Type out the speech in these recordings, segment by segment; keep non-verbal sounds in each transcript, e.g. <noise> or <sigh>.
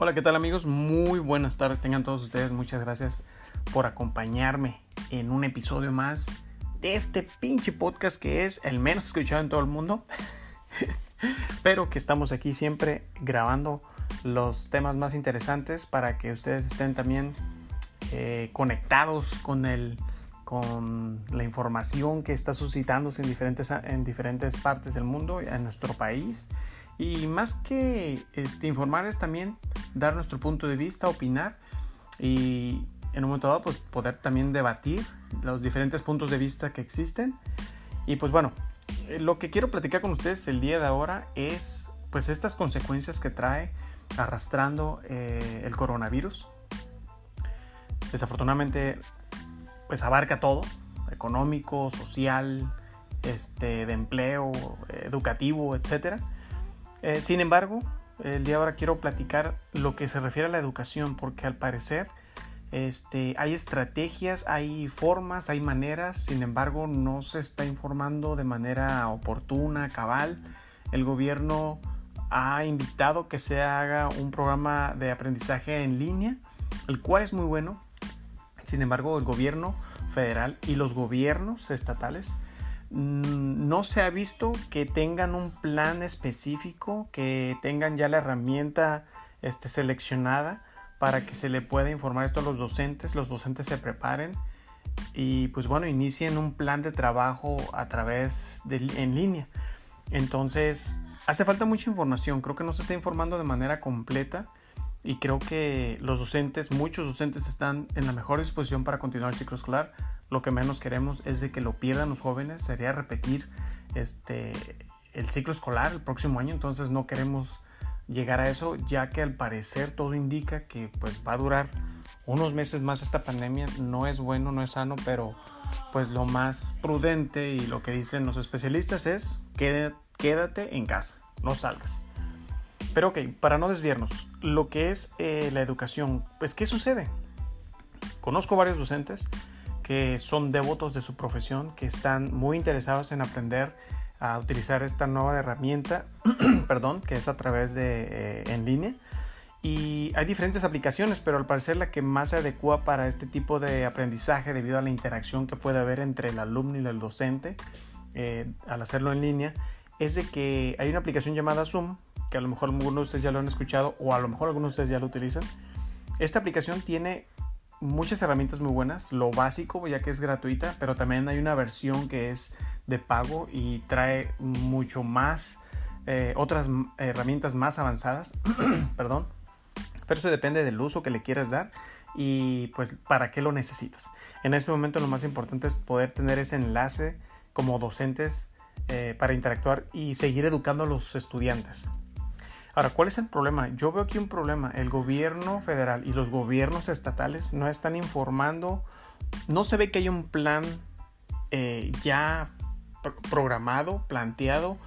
Hola, ¿qué tal amigos? Muy buenas tardes, tengan todos ustedes. Muchas gracias por acompañarme en un episodio más de este pinche podcast que es el menos escuchado en todo el mundo. <laughs> Pero que estamos aquí siempre grabando los temas más interesantes para que ustedes estén también eh, conectados con el con la información que está suscitándose en diferentes, en diferentes partes del mundo, en nuestro país. Y más que este, también dar nuestro punto de vista, opinar y en un momento dado pues poder también debatir los diferentes puntos de vista que existen. Y pues bueno, eh, lo que quiero platicar con ustedes el día de ahora es pues estas consecuencias que trae arrastrando eh, el coronavirus. Desafortunadamente pues abarca todo, económico, social, este, de empleo, educativo, etc. Eh, sin embargo, el día de ahora quiero platicar lo que se refiere a la educación, porque al parecer este, hay estrategias, hay formas, hay maneras, sin embargo no se está informando de manera oportuna, cabal. El gobierno ha invitado que se haga un programa de aprendizaje en línea, el cual es muy bueno, sin embargo, el gobierno federal y los gobiernos estatales no se ha visto que tengan un plan específico, que tengan ya la herramienta este, seleccionada para que se le pueda informar esto a los docentes, los docentes se preparen y pues bueno, inicien un plan de trabajo a través de en línea. Entonces, hace falta mucha información, creo que no se está informando de manera completa y creo que los docentes, muchos docentes están en la mejor disposición para continuar el ciclo escolar. Lo que menos queremos es de que lo pierdan los jóvenes, sería repetir este el ciclo escolar el próximo año, entonces no queremos llegar a eso, ya que al parecer todo indica que pues va a durar unos meses más esta pandemia, no es bueno, no es sano, pero pues lo más prudente y lo que dicen los especialistas es quédate en casa, no salgas. Pero ok, para no desviarnos, lo que es eh, la educación, pues ¿qué sucede? Conozco varios docentes que son devotos de su profesión, que están muy interesados en aprender a utilizar esta nueva herramienta, <clears throat> perdón, que es a través de eh, en línea. Y hay diferentes aplicaciones, pero al parecer la que más se adecua para este tipo de aprendizaje debido a la interacción que puede haber entre el alumno y el docente eh, al hacerlo en línea es de que hay una aplicación llamada Zoom que a lo mejor algunos de ustedes ya lo han escuchado o a lo mejor algunos de ustedes ya lo utilizan. Esta aplicación tiene muchas herramientas muy buenas, lo básico ya que es gratuita, pero también hay una versión que es de pago y trae mucho más, eh, otras herramientas más avanzadas, <clears throat> perdón, pero eso depende del uso que le quieras dar y pues para qué lo necesitas. En este momento lo más importante es poder tener ese enlace como docentes eh, para interactuar y seguir educando a los estudiantes. Ahora, ¿cuál es el problema? Yo veo aquí un problema. El gobierno federal y los gobiernos estatales no están informando, no se ve que hay un plan eh, ya programado, planteado,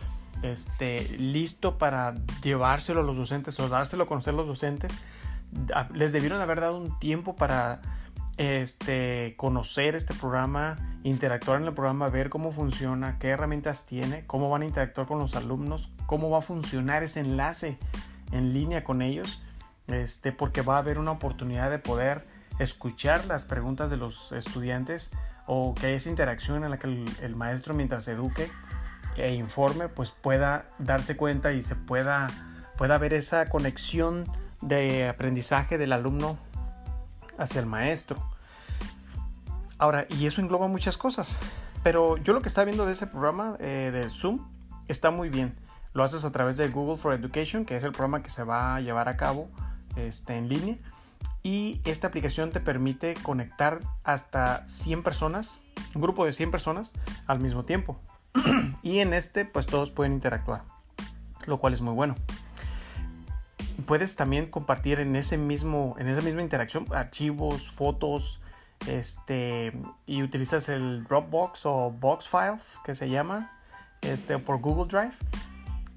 este, listo para llevárselo a los docentes o dárselo a conocer a los docentes. Les debieron haber dado un tiempo para este, conocer este programa, interactuar en el programa, ver cómo funciona, qué herramientas tiene, cómo van a interactuar con los alumnos, cómo va a funcionar ese enlace en línea con ellos, este, porque va a haber una oportunidad de poder escuchar las preguntas de los estudiantes o que esa interacción en la que el, maestro mientras eduque e informe pues pueda darse cuenta y se pueda, pueda ver esa conexión de aprendizaje del alumno hacia el maestro. Ahora, y eso engloba muchas cosas, pero yo lo que estaba viendo de ese programa eh, de Zoom está muy bien. Lo haces a través de Google for Education, que es el programa que se va a llevar a cabo este, en línea. Y esta aplicación te permite conectar hasta 100 personas, un grupo de 100 personas al mismo tiempo. <clears throat> y en este, pues todos pueden interactuar, lo cual es muy bueno puedes también compartir en ese mismo en esa misma interacción archivos fotos este y utilizas el Dropbox o Box Files que se llama este por Google Drive.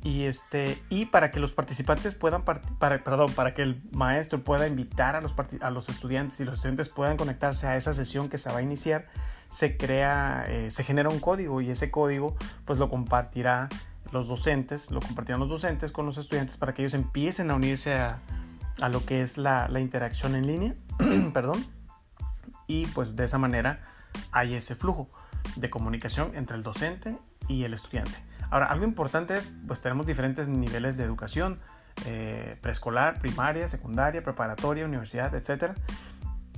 Y este y para que los participantes puedan para, perdón para que el maestro pueda invitar a los a los estudiantes y los estudiantes puedan conectarse a esa sesión que se va a iniciar se crea eh, se genera un código y ese código pues lo compartirá los docentes, lo compartirán los docentes con los estudiantes para que ellos empiecen a unirse a, a lo que es la, la interacción en línea, <clears throat> perdón, y pues de esa manera hay ese flujo de comunicación entre el docente y el estudiante. Ahora, algo importante es, pues tenemos diferentes niveles de educación, eh, preescolar, primaria, secundaria, preparatoria, universidad, etc.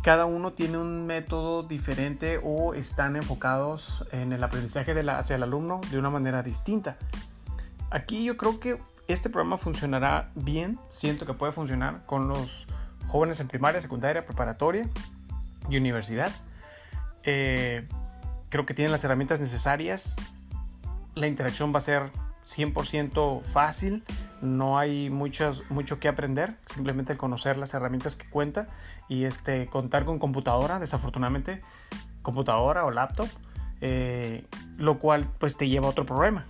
Cada uno tiene un método diferente o están enfocados en el aprendizaje de la, hacia el alumno de una manera distinta. Aquí yo creo que este programa funcionará bien, siento que puede funcionar con los jóvenes en primaria, secundaria, preparatoria y universidad. Eh, creo que tienen las herramientas necesarias. La interacción va a ser 100% fácil. No hay muchos, mucho que aprender. Simplemente conocer las herramientas que cuenta y este, contar con computadora, desafortunadamente, computadora o laptop. Eh, lo cual pues te lleva a otro problema.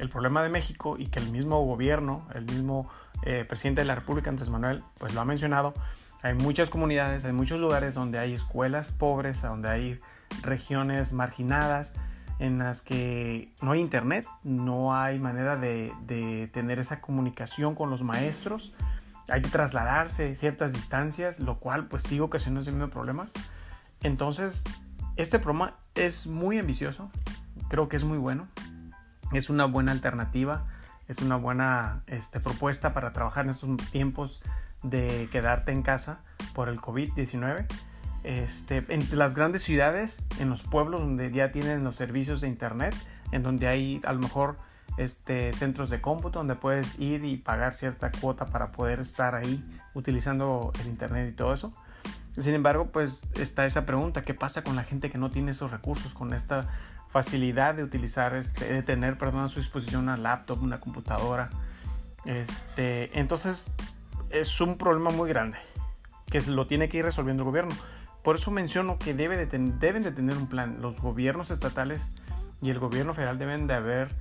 El problema de México y que el mismo gobierno, el mismo eh, presidente de la República, Andrés Manuel, pues lo ha mencionado. Hay muchas comunidades, hay muchos lugares donde hay escuelas pobres, donde hay regiones marginadas en las que no hay internet, no hay manera de, tener esa comunicación con los maestros, hay que trasladarse ciertas distancias, lo cual pues sigo ocasionando ese mismo problema. Entonces, este programa es muy ambicioso, creo que es muy bueno, es una buena alternativa, es una buena este, propuesta para trabajar en estos tiempos de quedarte en casa por el COVID-19 este, en las grandes ciudades, en los pueblos donde ya tienen los servicios de internet, en donde hay a lo mejor este, centros de cómputo donde puedes ir y pagar cierta cuota para poder estar ahí utilizando el internet y todo eso. Sin embargo, pues está esa pregunta, ¿qué pasa con la gente que no tiene esos recursos, con esta facilidad de utilizar, este, de tener, perdón, a su disposición una laptop, una computadora? Este, entonces, es un problema muy grande que lo tiene que ir resolviendo el gobierno. Por eso menciono que debe de deben de tener un plan. Los gobiernos estatales y el gobierno federal deben de haber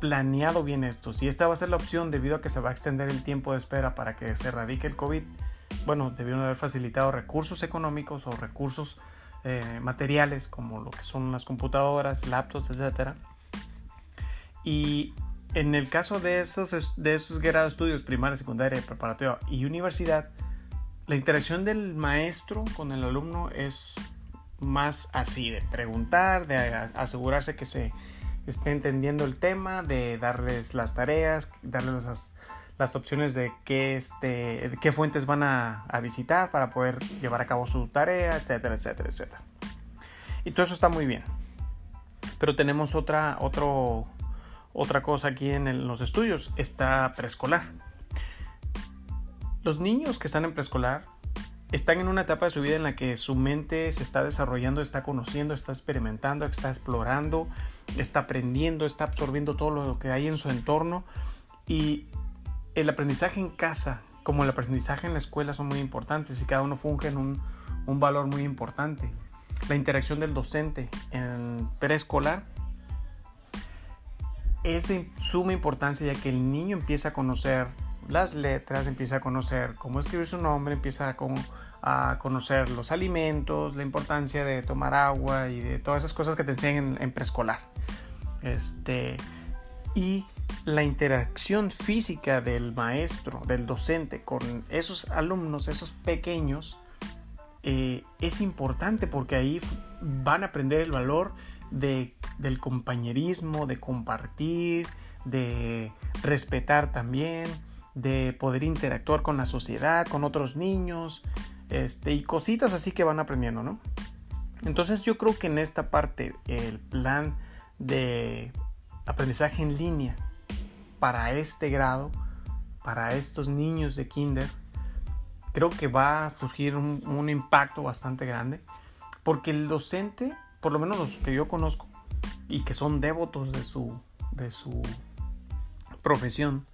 planeado bien esto. Si esta va a ser la opción debido a que se va a extender el tiempo de espera para que se erradique el COVID, bueno, debieron haber facilitado recursos económicos o recursos eh, materiales como lo que son las computadoras, laptops, etc. Y en el caso de esos, de esos grados estudios, primaria, secundaria, preparatoria y universidad, la interacción del maestro con el alumno es más así, de preguntar, de asegurarse que se esté entendiendo el tema, de darles las tareas, darles las, opciones de qué, este, qué fuentes van a, visitar para poder llevar a cabo su tarea, etcétera, etcétera, etcétera. Y todo eso está muy bien. Pero tenemos otra, otro, otra cosa aquí en los estudios, está preescolar. Los niños que están en preescolar están en una etapa de su vida en la que su mente se está desarrollando, está conociendo, está experimentando, está explorando, está aprendiendo, está absorbiendo todo lo que hay en su entorno y el aprendizaje en casa como el aprendizaje en la escuela son muy importantes y cada uno funge en un, un valor muy importante. La interacción del docente en preescolar es de suma importancia ya que el niño empieza a conocer las letras, empieza a conocer cómo escribir su nombre, empieza a, conocer los alimentos, la importancia de tomar agua y de todas esas cosas que te enseñan en, preescolar. Este, y la interacción física del maestro, del docente con esos alumnos, esos pequeños, eh, es importante porque ahí van a aprender el valor de, del compañerismo, de compartir, de respetar también, de poder interactuar con la sociedad, con otros niños, este, y cositas así que van aprendiendo, ¿no? Entonces yo creo que en esta parte el plan de aprendizaje en línea para este grado, para estos niños de kinder, creo que va a surgir un, impacto bastante grande, porque el docente, por lo menos los que yo conozco y que son devotos de su, de su profesión,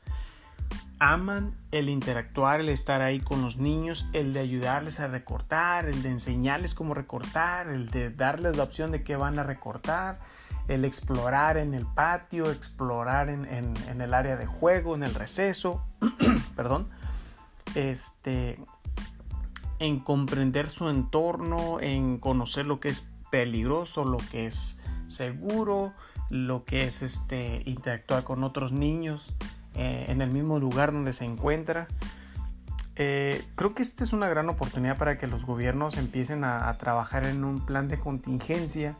aman el interactuar, el estar ahí con los niños, el de ayudarles a recortar, el de enseñarles cómo recortar, el de darles la opción de qué van a recortar, el explorar en el patio, explorar en, el área de juego, en el receso, <clears throat> perdón, este, en comprender su entorno, en conocer lo que es peligroso, lo que es seguro, lo que es este, interactuar con otros niños, eh, en el mismo lugar donde se encuentra. Eh, creo que esta es una gran oportunidad para que los gobiernos empiecen a, trabajar en un plan de contingencia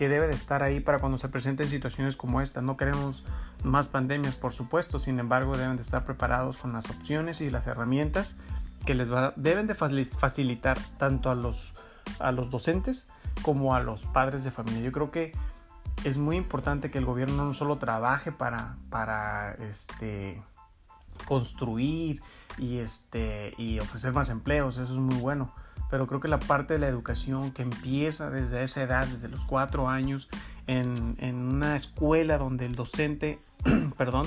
que debe de estar ahí para cuando se presenten situaciones como esta. No queremos más pandemias, por supuesto, sin embargo deben de estar preparados con las opciones y las herramientas que les deben de facilitar tanto a los, a los docentes como a los padres de familia. Yo creo que es muy importante que el gobierno no solo trabaje para, para este, construir y, este, y ofrecer más empleos, eso es muy bueno. Pero creo que la parte de la educación que empieza desde esa edad, desde los cuatro años, en, en una escuela donde el docente, <clears throat> perdón,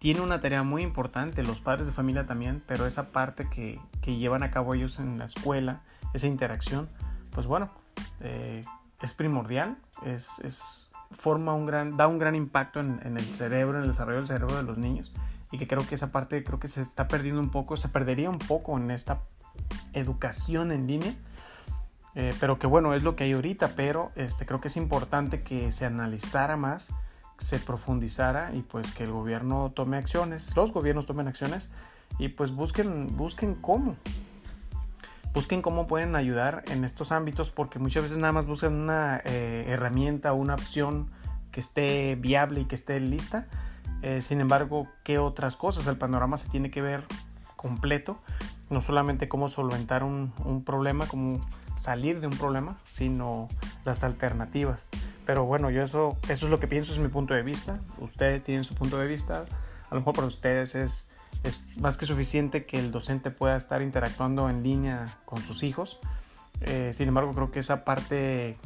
tiene una tarea muy importante, los padres de familia también, pero esa parte que, que llevan a cabo ellos en la escuela, esa interacción, pues bueno, eh, es primordial, es, es, forma un gran, da un gran impacto en, en, el cerebro, en el desarrollo del cerebro de los niños y que creo que esa parte creo que se está perdiendo un poco, se perdería un poco en esta educación en línea. Eh, pero que bueno, es lo que hay ahorita, pero este, creo que es importante que se analizara más, se profundizara y pues que el gobierno tome acciones, los gobiernos tomen acciones y pues busquen, busquen cómo, busquen cómo pueden ayudar en estos ámbitos porque muchas veces nada más buscan una eh, herramienta una opción que esté viable y que esté lista eh, sin embargo, ¿qué otras cosas? El panorama se tiene que ver completo, no solamente cómo solventar un, problema, cómo salir de un problema, sino las alternativas. Pero bueno, yo eso, eso es lo que pienso, es mi punto de vista. Ustedes tienen su punto de vista. A lo mejor para ustedes es, es más que suficiente que el docente pueda estar interactuando en línea con sus hijos. Eh, sin embargo, creo que esa parte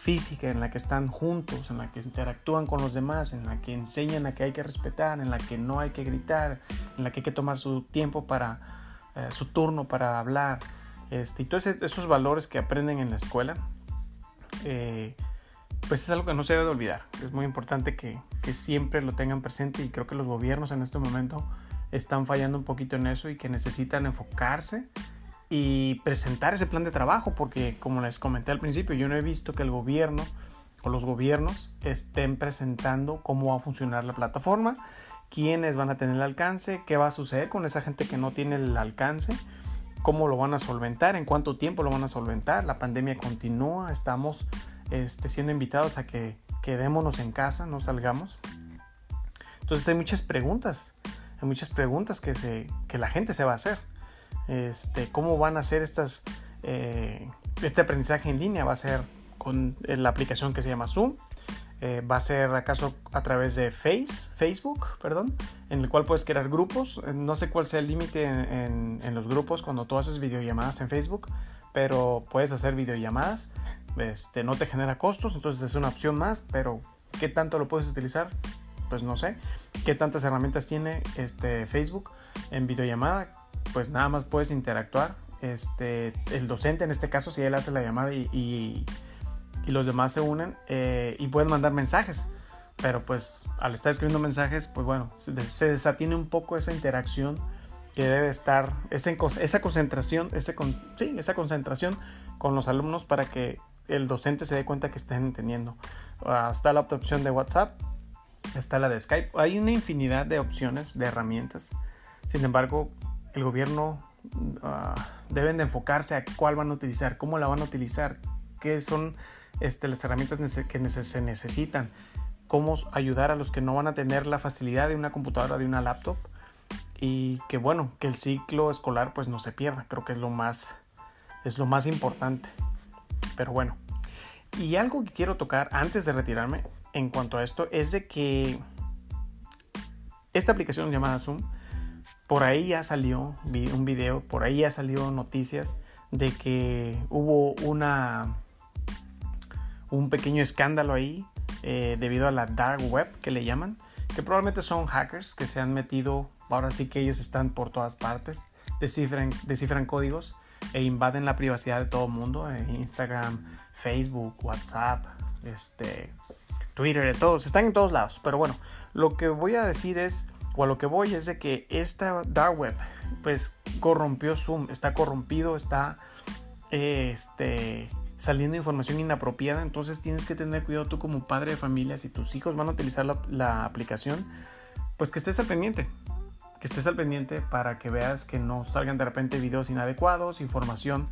física en la que están juntos, en la que interactúan con los demás, en la que enseñan a que hay que respetar, en la que no hay que gritar, en la que hay que tomar su tiempo para eh, su turno para hablar. Este, y todos esos valores que aprenden en la escuela, eh, pues es algo que no se debe de olvidar. Es muy importante que, que siempre lo tengan presente y creo que los gobiernos en este momento están fallando un poquito en eso y que necesitan enfocarse y presentar ese plan de trabajo, porque como les comenté al principio, yo no he visto que el gobierno o los gobiernos estén presentando cómo va a funcionar la plataforma, quiénes van a tener el alcance, qué va a suceder con esa gente que no tiene el alcance, cómo lo van a solventar, en cuánto tiempo lo van a solventar. La pandemia continúa, estamos este, siendo invitados a que quedémonos en casa, no salgamos. Entonces hay muchas preguntas, hay muchas preguntas que, se, que la gente se va a hacer este, cómo van a ser estas, eh, este aprendizaje en línea. Va a ser con la aplicación que se llama Zoom. Eh, va a ser acaso a través de Face, Facebook, perdón, en el cual puedes crear grupos. Eh, no sé cuál sea el límite en, en, los grupos cuando tú haces videollamadas en Facebook, pero puedes hacer videollamadas. Este, no te genera costos, entonces es una opción más, pero ¿qué tanto lo puedes utilizar? Pues no sé. ¿Qué tantas herramientas tiene este Facebook en videollamada? Pues nada más puedes interactuar. Este, el docente en este caso, si él hace la llamada y, y, los demás se unen eh, y pueden mandar mensajes. Pero pues al estar escribiendo mensajes, pues bueno, se, desatiene un poco esa interacción que debe estar, esa, esa concentración, ese, sí, esa concentración con los alumnos para que el docente se dé cuenta que estén entendiendo. Está la opción de WhatsApp, está la de Skype. Hay una infinidad de opciones, de herramientas. Sin embargo, el gobierno uh, deben de enfocarse a cuál van a utilizar, cómo la van a utilizar, qué son este, las herramientas que se necesitan, cómo ayudar a los que no van a tener la facilidad de una computadora, de una laptop y que bueno, que el ciclo escolar pues no se pierda, creo que es lo más, es lo más importante. Pero bueno, y algo que quiero tocar antes de retirarme en cuanto a esto es de que esta aplicación llamada Zoom por ahí ya salió un video, por ahí ya salió noticias de que hubo una un pequeño escándalo ahí eh, debido a la dark web que le llaman, que probablemente son hackers que se han metido, ahora sí que ellos están por todas partes, descifran, descifran códigos e invaden la privacidad de todo el mundo, eh, Instagram, Facebook, WhatsApp, este, Twitter, de todos, están en todos lados. Pero bueno, lo que voy a decir es o a lo que voy es de que esta dark web pues corrompió Zoom, está corrompido, está este, saliendo información inapropiada, entonces tienes que tener cuidado tú como padre de familia, si tus hijos van a utilizar la, aplicación, pues que estés al pendiente, que estés al pendiente para que veas que no salgan de repente videos inadecuados, información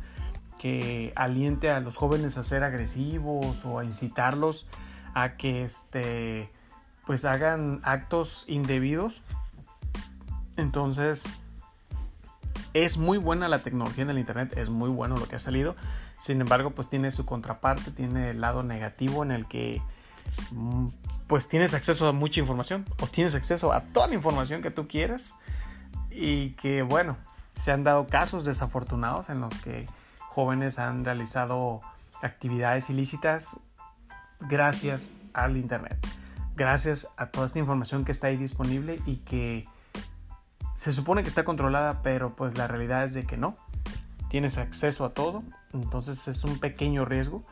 que aliente a los jóvenes a ser agresivos o a incitarlos a que este pues hagan actos indebidos. Entonces, es muy buena la tecnología en el internet, es muy bueno lo que ha salido. Sin embargo, pues tiene su contraparte, tiene el lado negativo en el que mm, pues tienes acceso a mucha información o tienes acceso a toda la información que tú quieras y que bueno, se han dado casos desafortunados en los que jóvenes han realizado actividades ilícitas gracias al internet, gracias a toda esta información que está ahí disponible y que se supone que está controlada, pero pues la realidad es de que no. Tienes acceso a todo, entonces es un pequeño riesgo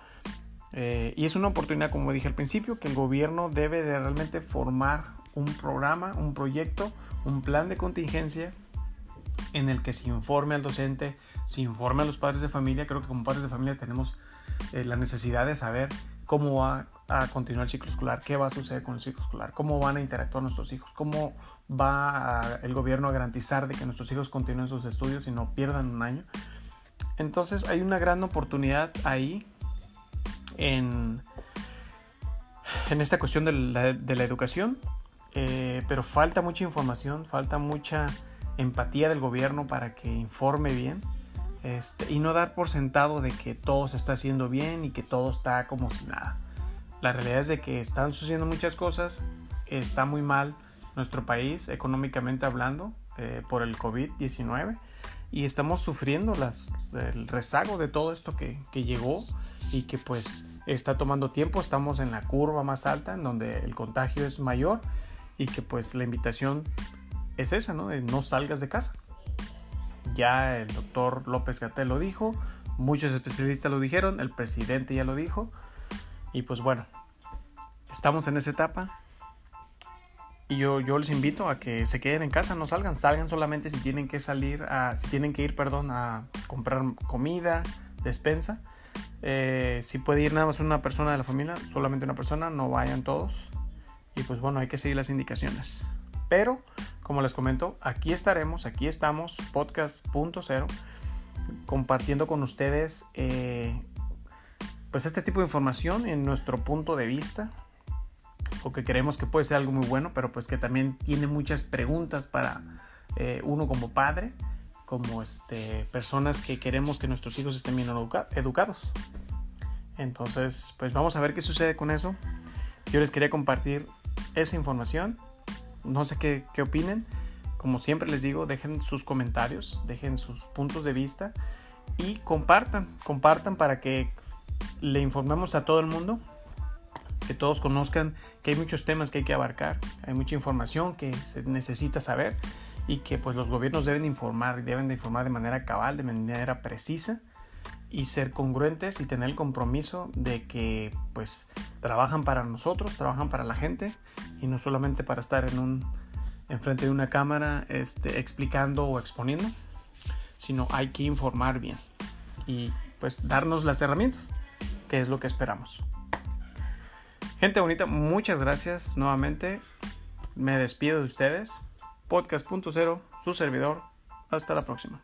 eh, y es una oportunidad, como dije al principio, que el gobierno debe de realmente formar un programa, un proyecto, un plan de contingencia en el que se informe al docente, se informe a los padres de familia. Creo que como padres de familia tenemos eh, la necesidad de saber cómo va a continuar el ciclo escolar, qué va a suceder con el ciclo escolar, cómo van a interactuar nuestros hijos, cómo va el gobierno a garantizar de que nuestros hijos continúen sus estudios y no pierdan un año. Entonces hay una gran oportunidad ahí en, en esta cuestión de la, educación, eh, pero falta mucha información, falta mucha empatía del gobierno para que informe bien este, y no dar por sentado de que todo se está haciendo bien y que todo está como si nada. La realidad es de que están sucediendo muchas cosas, está muy mal nuestro país económicamente hablando eh, por el COVID-19 y estamos sufriendo las, el rezago de todo esto que, que, llegó y que pues está tomando tiempo, estamos en la curva más alta en donde el contagio es mayor y que pues la invitación es esa, ¿no? De no salgas de casa. Ya el doctor López Gatel lo dijo, muchos especialistas lo dijeron, el presidente ya lo dijo y pues bueno, estamos en esa etapa y yo, yo les invito a que se queden en casa, no salgan, salgan solamente si tienen que salir, si tienen que ir, perdón, a comprar comida, despensa. Eh, si puede ir nada más una persona de la familia, solamente una persona, no vayan todos. Y pues bueno, hay que seguir las indicaciones. Pero, como les comento, aquí estaremos, aquí estamos, podcast.0, compartiendo con ustedes eh, pues este tipo de información en nuestro punto de vista, o que creemos que puede ser algo muy bueno, pero pues que también tiene muchas preguntas para eh, uno como padre, como este, personas que queremos que nuestros hijos estén bien educados. Entonces, pues vamos a ver qué sucede con eso. Yo les quería compartir esa información. No sé qué, qué opinen. Como siempre les digo, dejen sus comentarios, dejen sus puntos de vista y compartan, compartan para que le informemos a todo el mundo que todos conozcan que hay muchos temas que hay que abarcar, hay mucha información que se necesita saber y que pues los gobiernos deben informar, deben de informar de manera cabal, de manera precisa y ser congruentes y tener el compromiso de que pues trabajan para nosotros, trabajan para la gente y no solamente para estar en un enfrente de una cámara este, explicando o exponiendo, sino hay que informar bien y pues darnos las herramientas, que es lo que esperamos. Gente bonita, muchas gracias nuevamente. Me despido de ustedes. Podcast.0, su servidor. Hasta la próxima.